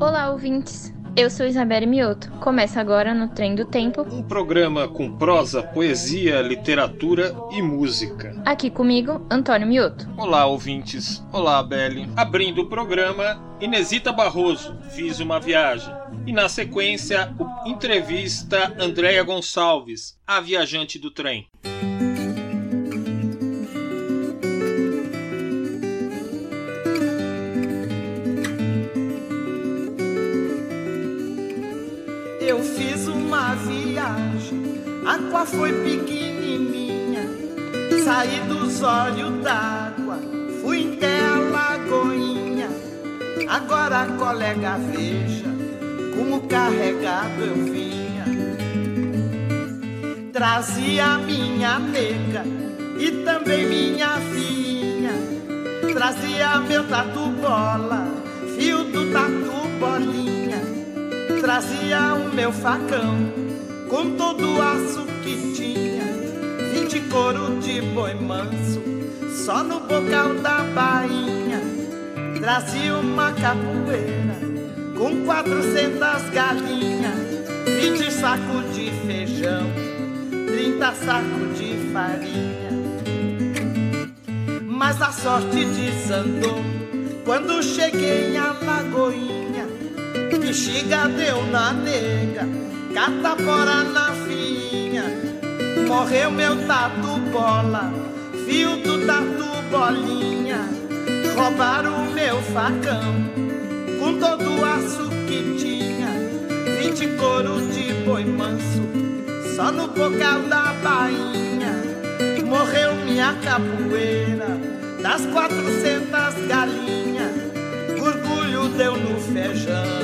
Olá, ouvintes. Eu sou Isabelle Mioto. Começa agora no Trem do Tempo. Um programa com prosa, poesia, literatura e música. Aqui comigo, Antônio Mioto. Olá, ouvintes. Olá, Belle. Abrindo o programa, Inesita Barroso, Fiz uma Viagem. E na sequência, entrevista Andréia Gonçalves, a viajante do trem. Foi pequenininha. Saí dos olhos d'água, fui até a lagoinha. Agora, colega, veja como carregado eu vinha. Trazia minha nega e também minha filhinha. Trazia meu tatu bola, fio do tatu bolinha trazia o meu facão com todo o aço que tinha, vinte couro de boi manso, só no bocal da bainha. Trazia uma capoeira com quatrocentas galinhas, vinte sacos de feijão, trinta sacos de farinha. Mas a sorte desandou quando cheguei em Alagoinha bexiga deu na nega, catapora na. Morreu meu tatu bola, fio do tatu bolinha. Roubaram o meu facão, com todo o aço que tinha. Vinte couro de boi manso, só no bocal da bainha. Morreu minha capoeira, das quatrocentas galinhas. Orgulho deu no feijão.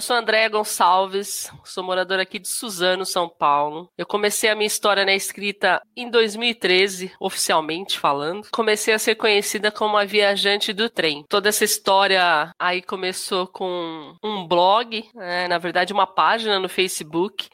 Eu sou Andréa Gonçalves, sou moradora aqui de Suzano, São Paulo. Eu comecei a minha história na escrita em 2013, oficialmente falando. Comecei a ser conhecida como a viajante do trem. Toda essa história aí começou com um blog, né, na verdade uma página no Facebook,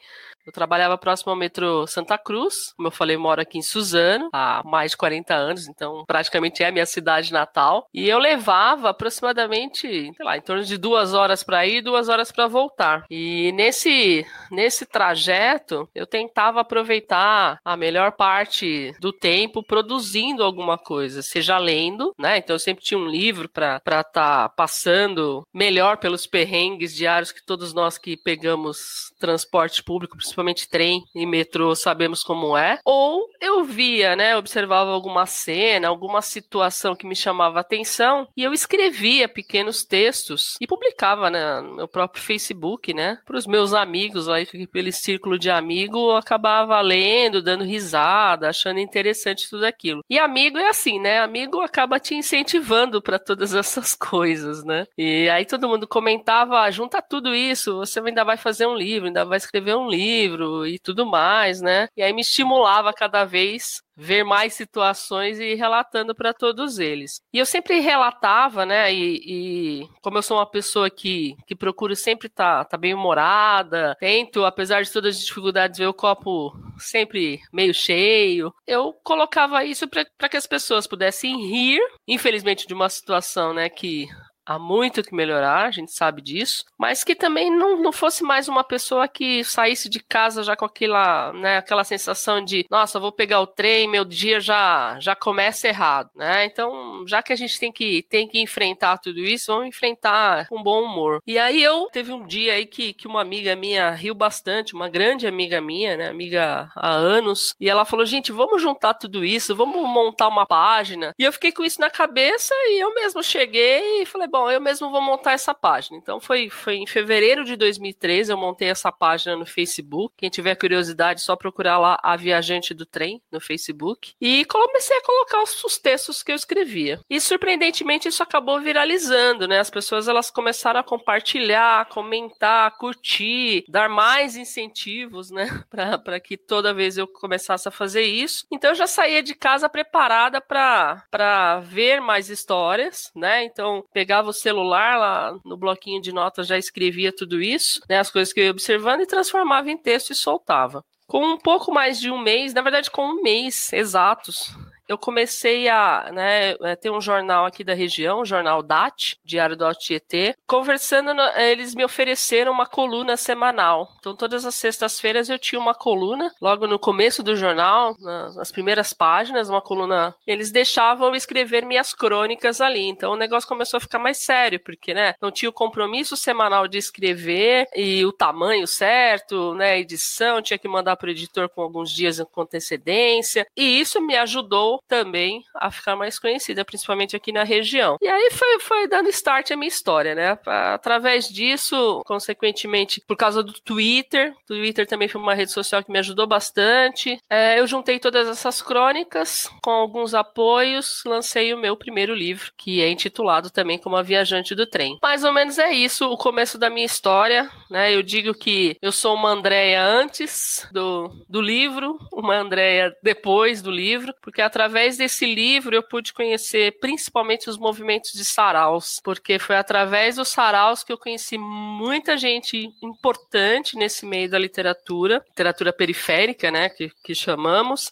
eu trabalhava próximo ao metrô Santa Cruz, como eu falei, moro aqui em Suzano há mais de 40 anos, então praticamente é a minha cidade natal. E eu levava aproximadamente, sei lá, em torno de duas horas para ir, duas horas para voltar. E nesse nesse trajeto eu tentava aproveitar a melhor parte do tempo produzindo alguma coisa, seja lendo, né? Então eu sempre tinha um livro para estar tá passando melhor pelos perrengues diários que todos nós que pegamos transporte público, principalmente trem e metrô, sabemos como é. Ou eu via, né, observava alguma cena, alguma situação que me chamava atenção e eu escrevia pequenos textos e publicava né, no meu próprio Facebook, né, para os meus amigos lá, pelo círculo de amigo, acabava lendo, dando risada, achando interessante tudo aquilo. E amigo é assim, né? Amigo acaba te incentivando para todas essas coisas, né? E aí todo mundo comentava, ah, junta tudo isso, você ainda vai fazer um livro, ainda vai escrever um livro livro e tudo mais, né? E aí me estimulava cada vez ver mais situações e relatando para todos eles. E eu sempre relatava, né? E, e, como eu sou uma pessoa que, que procuro sempre estar tá, tá bem humorada, tento, apesar de todas as dificuldades, ver o copo sempre meio cheio, eu colocava isso para que as pessoas pudessem rir, infelizmente, de uma situação, né? Que há muito que melhorar, a gente sabe disso, mas que também não, não fosse mais uma pessoa que saísse de casa já com aquela, né, aquela sensação de, nossa, vou pegar o trem, meu dia já já começa errado, né? Então, já que a gente tem que tem que enfrentar tudo isso, vamos enfrentar com bom humor. E aí eu teve um dia aí que, que uma amiga minha riu bastante, uma grande amiga minha, né, amiga há anos, e ela falou: "Gente, vamos juntar tudo isso, vamos montar uma página". E eu fiquei com isso na cabeça e eu mesmo cheguei e falei: bom, eu mesmo vou montar essa página. Então foi, foi em fevereiro de 2013 eu montei essa página no Facebook. Quem tiver curiosidade, só procurar lá a Viajante do Trem no Facebook. E comecei a colocar os, os textos que eu escrevia. E surpreendentemente isso acabou viralizando, né? As pessoas elas começaram a compartilhar, comentar, curtir, dar mais incentivos, né? Para que toda vez eu começasse a fazer isso. Então eu já saía de casa preparada para ver mais histórias, né? Então pegava pegava o celular lá no bloquinho de notas, já escrevia tudo isso, né, as coisas que eu ia observando e transformava em texto e soltava. Com um pouco mais de um mês, na verdade com um mês exatos, eu comecei a né, ter um jornal aqui da região, o jornal DAT, Diário do Altietê, conversando, eles me ofereceram uma coluna semanal. Então, todas as sextas-feiras eu tinha uma coluna, logo no começo do jornal, nas primeiras páginas, uma coluna. Eles deixavam eu escrever minhas crônicas ali. Então, o negócio começou a ficar mais sério, porque, né, não tinha o compromisso semanal de escrever e o tamanho certo, né, edição, tinha que mandar para o editor com alguns dias com antecedência. E isso me ajudou também a ficar mais conhecida, principalmente aqui na região. E aí foi, foi dando start a minha história, né? Através disso, consequentemente, por causa do Twitter, Twitter também foi uma rede social que me ajudou bastante. É, eu juntei todas essas crônicas com alguns apoios, lancei o meu primeiro livro, que é intitulado também como A Viajante do Trem. Mais ou menos é isso, o começo da minha história, né? Eu digo que eu sou uma Andréia antes do, do livro, uma Andréia depois do livro, porque através através desse livro eu pude conhecer principalmente os movimentos de saraus, porque foi através dos saraus que eu conheci muita gente importante nesse meio da literatura, literatura periférica, né, que, que chamamos,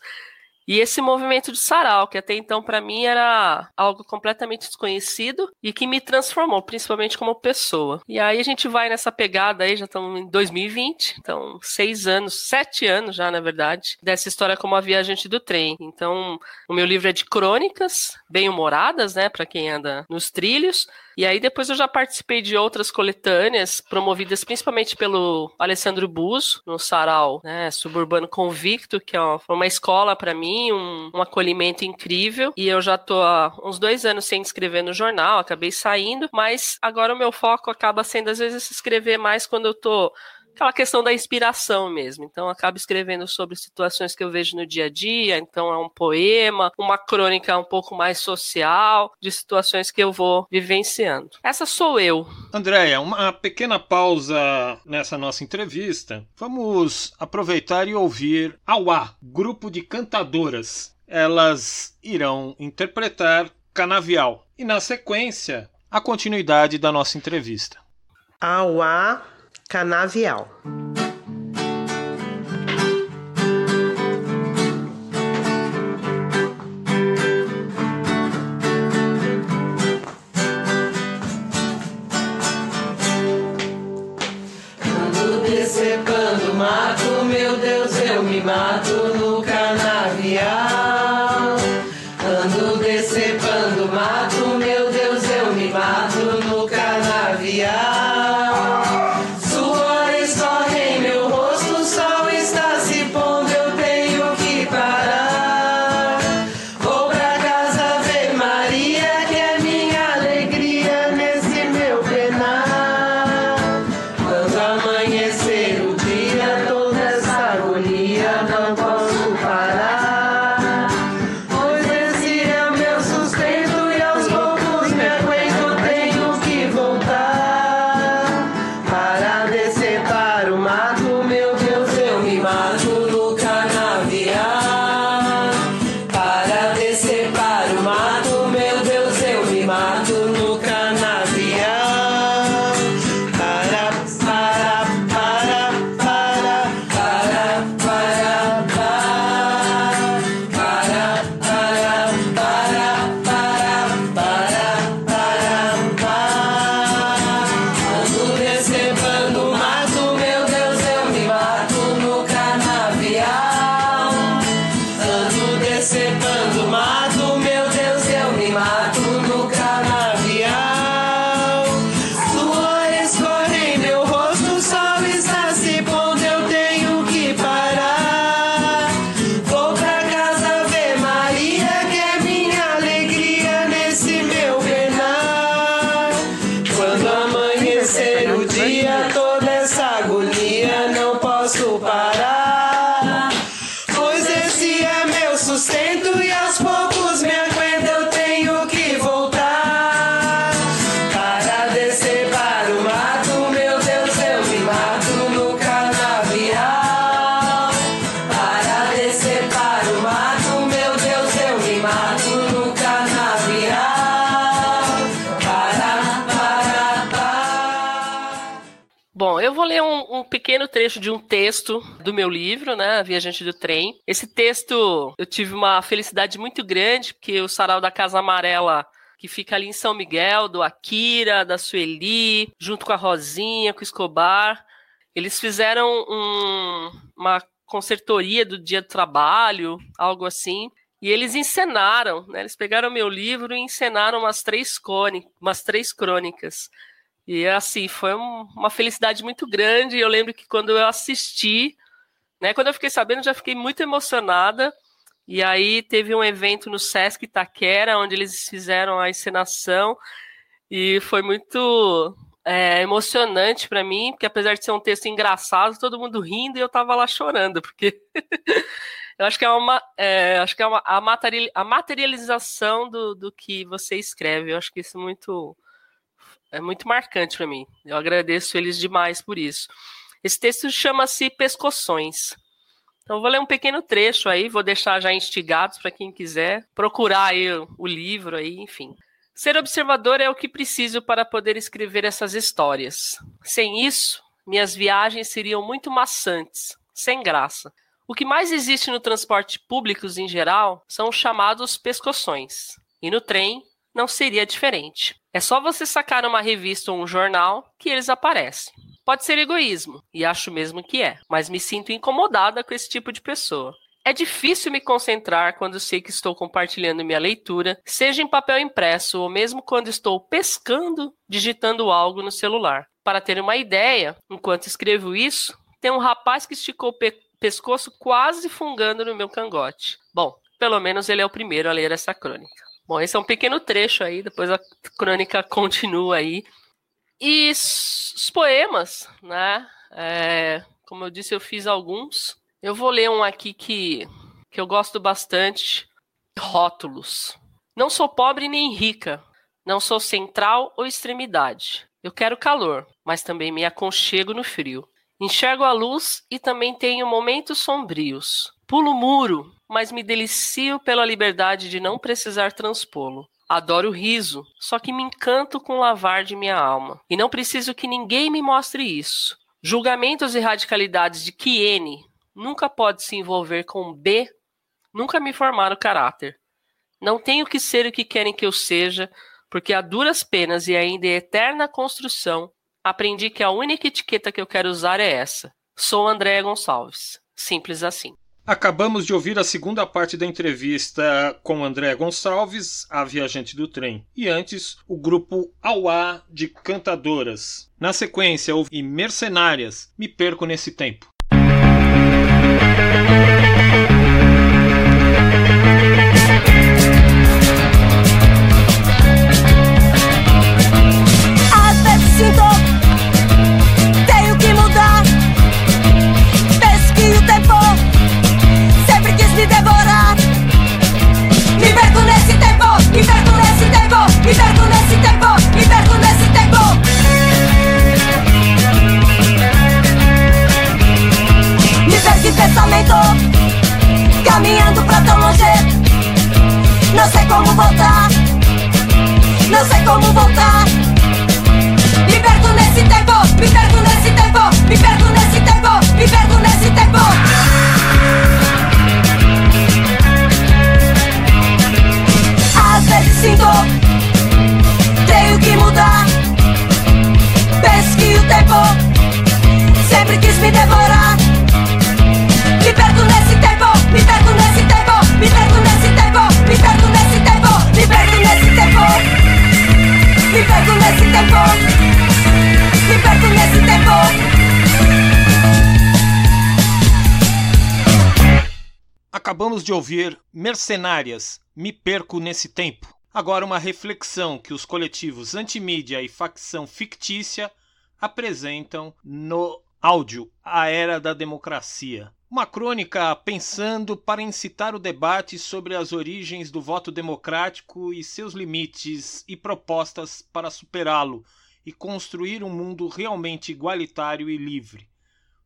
e esse movimento de sarau, que até então para mim era algo completamente desconhecido e que me transformou, principalmente como pessoa. E aí a gente vai nessa pegada aí, já estamos em 2020, então seis anos, sete anos já, na verdade, dessa história como a viajante do trem. Então, o meu livro é de crônicas, bem humoradas, né, para quem anda nos trilhos, e aí depois eu já participei de outras coletâneas promovidas principalmente pelo Alessandro Buzo, no Sarau, né, Suburbano Convicto, que é uma escola para mim, um, um, acolhimento incrível. E eu já tô há uns dois anos sem escrever no jornal, acabei saindo, mas agora o meu foco acaba sendo às vezes escrever mais quando eu tô aquela questão da inspiração mesmo. Então, acabo escrevendo sobre situações que eu vejo no dia a dia. Então, é um poema, uma crônica um pouco mais social, de situações que eu vou vivenciando. Essa sou eu. Andréia, uma pequena pausa nessa nossa entrevista. Vamos aproveitar e ouvir Auá, grupo de cantadoras. Elas irão interpretar Canavial. E na sequência, a continuidade da nossa entrevista. Auá Canavial. 나라 pequeno trecho de um texto do meu livro, né, Viajante do Trem. Esse texto eu tive uma felicidade muito grande, porque o Sarau da Casa Amarela que fica ali em São Miguel, do Akira, da Sueli, junto com a Rosinha, com o Escobar. Eles fizeram um, uma concertoria do Dia do Trabalho, algo assim. E eles encenaram, né? Eles pegaram meu livro e encenaram umas três, umas três crônicas. E assim, foi um, uma felicidade muito grande. Eu lembro que quando eu assisti, né, quando eu fiquei sabendo, já fiquei muito emocionada. E aí teve um evento no Sesc Itaquera, onde eles fizeram a encenação. E foi muito é, emocionante para mim, porque apesar de ser um texto engraçado, todo mundo rindo e eu tava lá chorando, porque eu acho que é uma, é, acho que é uma, a, materialização do, do que você escreve. Eu acho que isso é muito, é muito marcante para mim. Eu agradeço eles demais por isso. Esse texto chama-se Pescoções. Então, vou ler um pequeno trecho aí, vou deixar já instigados para quem quiser procurar aí o livro aí, enfim. Ser observador é o que preciso para poder escrever essas histórias. Sem isso, minhas viagens seriam muito maçantes, sem graça. O que mais existe no transporte público em geral são os chamados pescoções. E no trem não seria diferente. É só você sacar uma revista ou um jornal que eles aparecem. Pode ser egoísmo, e acho mesmo que é, mas me sinto incomodada com esse tipo de pessoa. É difícil me concentrar quando sei que estou compartilhando minha leitura, seja em papel impresso ou mesmo quando estou pescando, digitando algo no celular. Para ter uma ideia, enquanto escrevo isso, tem um rapaz que esticou o pe pescoço quase fungando no meu cangote. Bom, pelo menos ele é o primeiro a ler essa crônica. Bom, esse é um pequeno trecho aí, depois a crônica continua aí. E os poemas, né? É, como eu disse, eu fiz alguns. Eu vou ler um aqui que, que eu gosto bastante. Rótulos. Não sou pobre nem rica. Não sou central ou extremidade. Eu quero calor, mas também me aconchego no frio. Enxergo a luz e também tenho momentos sombrios. Pulo muro, mas me delicio pela liberdade de não precisar transpô-lo. Adoro o riso, só que me encanto com o lavar de minha alma. E não preciso que ninguém me mostre isso. Julgamentos e radicalidades de N nunca pode se envolver com B, nunca me formaram caráter. Não tenho que ser o que querem que eu seja, porque a duras penas e ainda eterna construção, aprendi que a única etiqueta que eu quero usar é essa. Sou Andréa Gonçalves. Simples assim. Acabamos de ouvir a segunda parte da entrevista com André Gonçalves, a viajante do trem, e antes o grupo Auá de cantadoras. Na sequência, houve Mercenárias, Me Perco Nesse Tempo. Caminhando pra tão longe. Não sei como voltar, não sei como voltar. Me perco nesse tempo, me perco nesse tempo, me perco nesse tempo, me perco nesse tempo. Às vezes sinto, tenho que mudar. Penso que o tempo sempre quis me devorar. Me perco nesse tempo, me perco nesse tempo, me perco nesse tempo, me perco nesse tempo, me perco nesse tempo. Me perco nesse tempo. Me perco nesse tempo. Acabamos de ouvir Mercenárias, Me Perco Nesse Tempo. Agora uma reflexão que os coletivos Antimídia e Facção Fictícia apresentam no áudio A Era da Democracia. Uma crônica pensando para incitar o debate sobre as origens do voto democrático e seus limites e propostas para superá-lo e construir um mundo realmente igualitário e livre.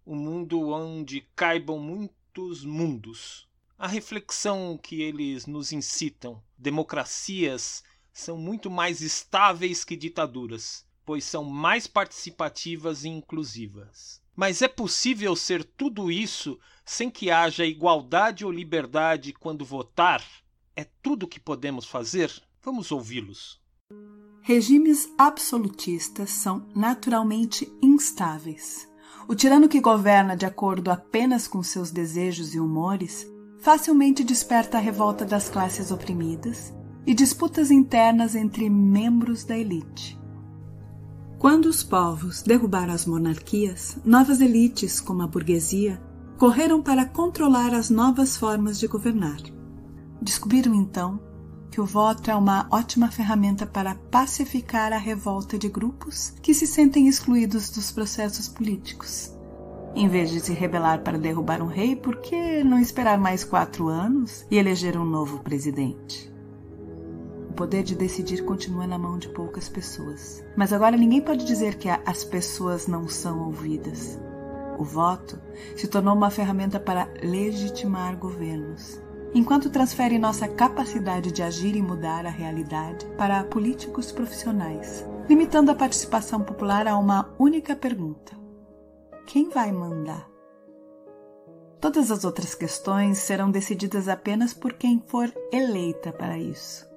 Um mundo onde caibam muitos mundos. A reflexão que eles nos incitam: democracias são muito mais estáveis que ditaduras pois são mais participativas e inclusivas. Mas é possível ser tudo isso sem que haja igualdade ou liberdade quando votar? É tudo que podemos fazer? Vamos ouvi-los. Regimes absolutistas são naturalmente instáveis. O tirano que governa de acordo apenas com seus desejos e humores facilmente desperta a revolta das classes oprimidas e disputas internas entre membros da elite. Quando os povos derrubaram as monarquias, novas elites, como a burguesia, correram para controlar as novas formas de governar. Descobriram então que o voto é uma ótima ferramenta para pacificar a revolta de grupos que se sentem excluídos dos processos políticos. Em vez de se rebelar para derrubar um rei, por que não esperar mais quatro anos e eleger um novo presidente? O poder de decidir continua na mão de poucas pessoas. Mas agora ninguém pode dizer que as pessoas não são ouvidas. O voto se tornou uma ferramenta para legitimar governos enquanto transfere nossa capacidade de agir e mudar a realidade para políticos profissionais, limitando a participação popular a uma única pergunta: quem vai mandar? Todas as outras questões serão decididas apenas por quem for eleita para isso.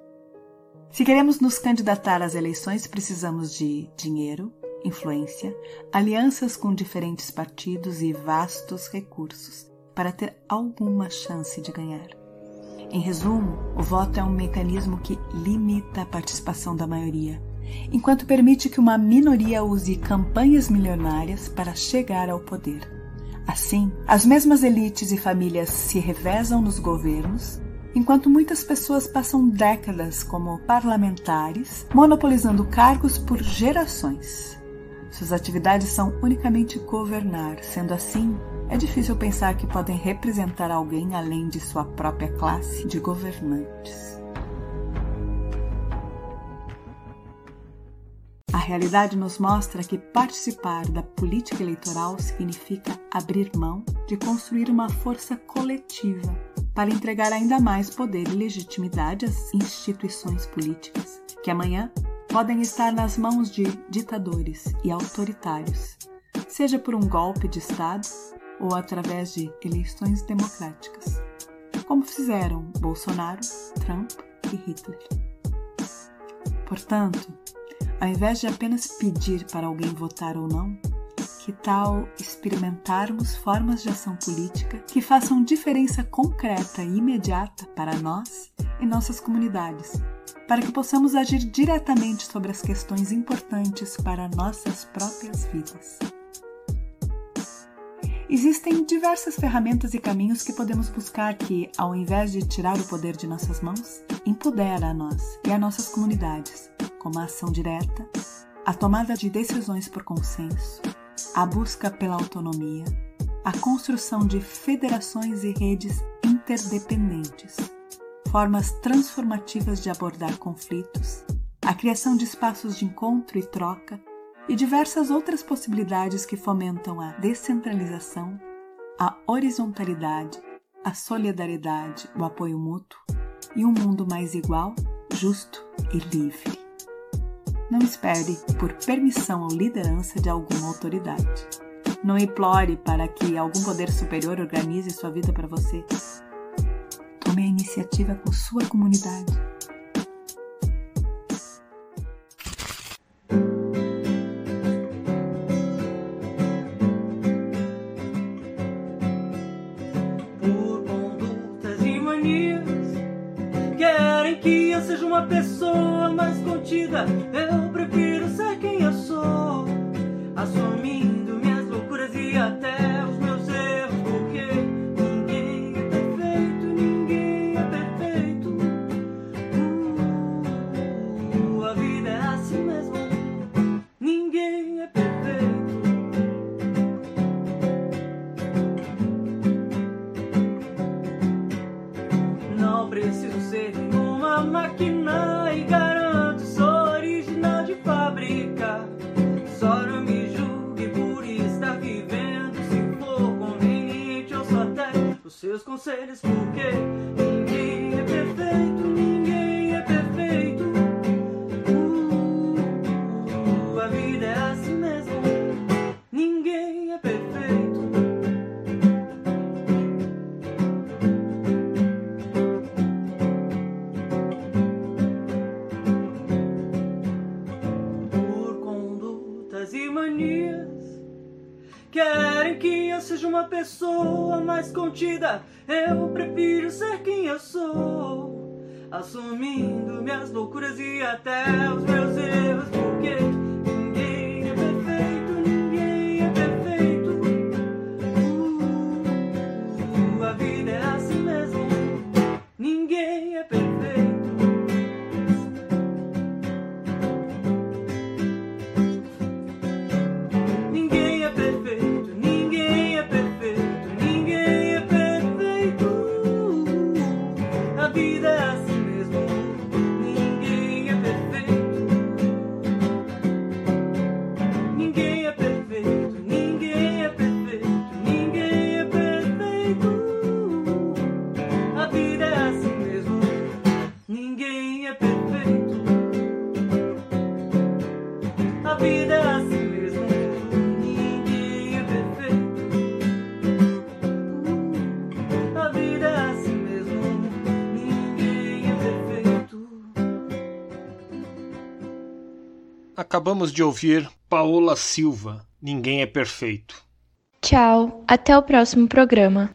Se queremos nos candidatar às eleições, precisamos de dinheiro, influência, alianças com diferentes partidos e vastos recursos para ter alguma chance de ganhar. Em resumo, o voto é um mecanismo que limita a participação da maioria, enquanto permite que uma minoria use campanhas milionárias para chegar ao poder. Assim, as mesmas elites e famílias se revezam nos governos, enquanto muitas pessoas passam décadas como parlamentares, monopolizando cargos por gerações. Suas atividades são unicamente governar, sendo assim, é difícil pensar que podem representar alguém além de sua própria classe de governantes. Realidade nos mostra que participar da política eleitoral significa abrir mão de construir uma força coletiva para entregar ainda mais poder e legitimidade às instituições políticas, que amanhã podem estar nas mãos de ditadores e autoritários, seja por um golpe de Estado ou através de eleições democráticas, como fizeram Bolsonaro, Trump e Hitler. Portanto, ao invés de apenas pedir para alguém votar ou não, que tal experimentarmos formas de ação política que façam diferença concreta e imediata para nós e nossas comunidades, para que possamos agir diretamente sobre as questões importantes para nossas próprias vidas? Existem diversas ferramentas e caminhos que podemos buscar que, ao invés de tirar o poder de nossas mãos, empodera a nós e a nossas comunidades, como a ação direta, a tomada de decisões por consenso, a busca pela autonomia, a construção de federações e redes interdependentes, formas transformativas de abordar conflitos, a criação de espaços de encontro e troca e diversas outras possibilidades que fomentam a descentralização, a horizontalidade, a solidariedade, o apoio mútuo e um mundo mais igual, justo e livre. Não espere por permissão ou liderança de alguma autoridade. Não implore para que algum poder superior organize sua vida para você. Tome a iniciativa com sua comunidade eu prefiro ser quem eu sou, meus conselhos, porque ninguém é perfeito, ninguém é perfeito. Uh, a vida é assim mesmo, ninguém é perfeito. Por condutas e manias, querem que eu seja uma pessoa mais contida. Eu prefiro ser quem eu sou, assumindo minhas loucuras e até os meus erros. Acabamos de ouvir Paola Silva, Ninguém é Perfeito. Tchau, até o próximo programa.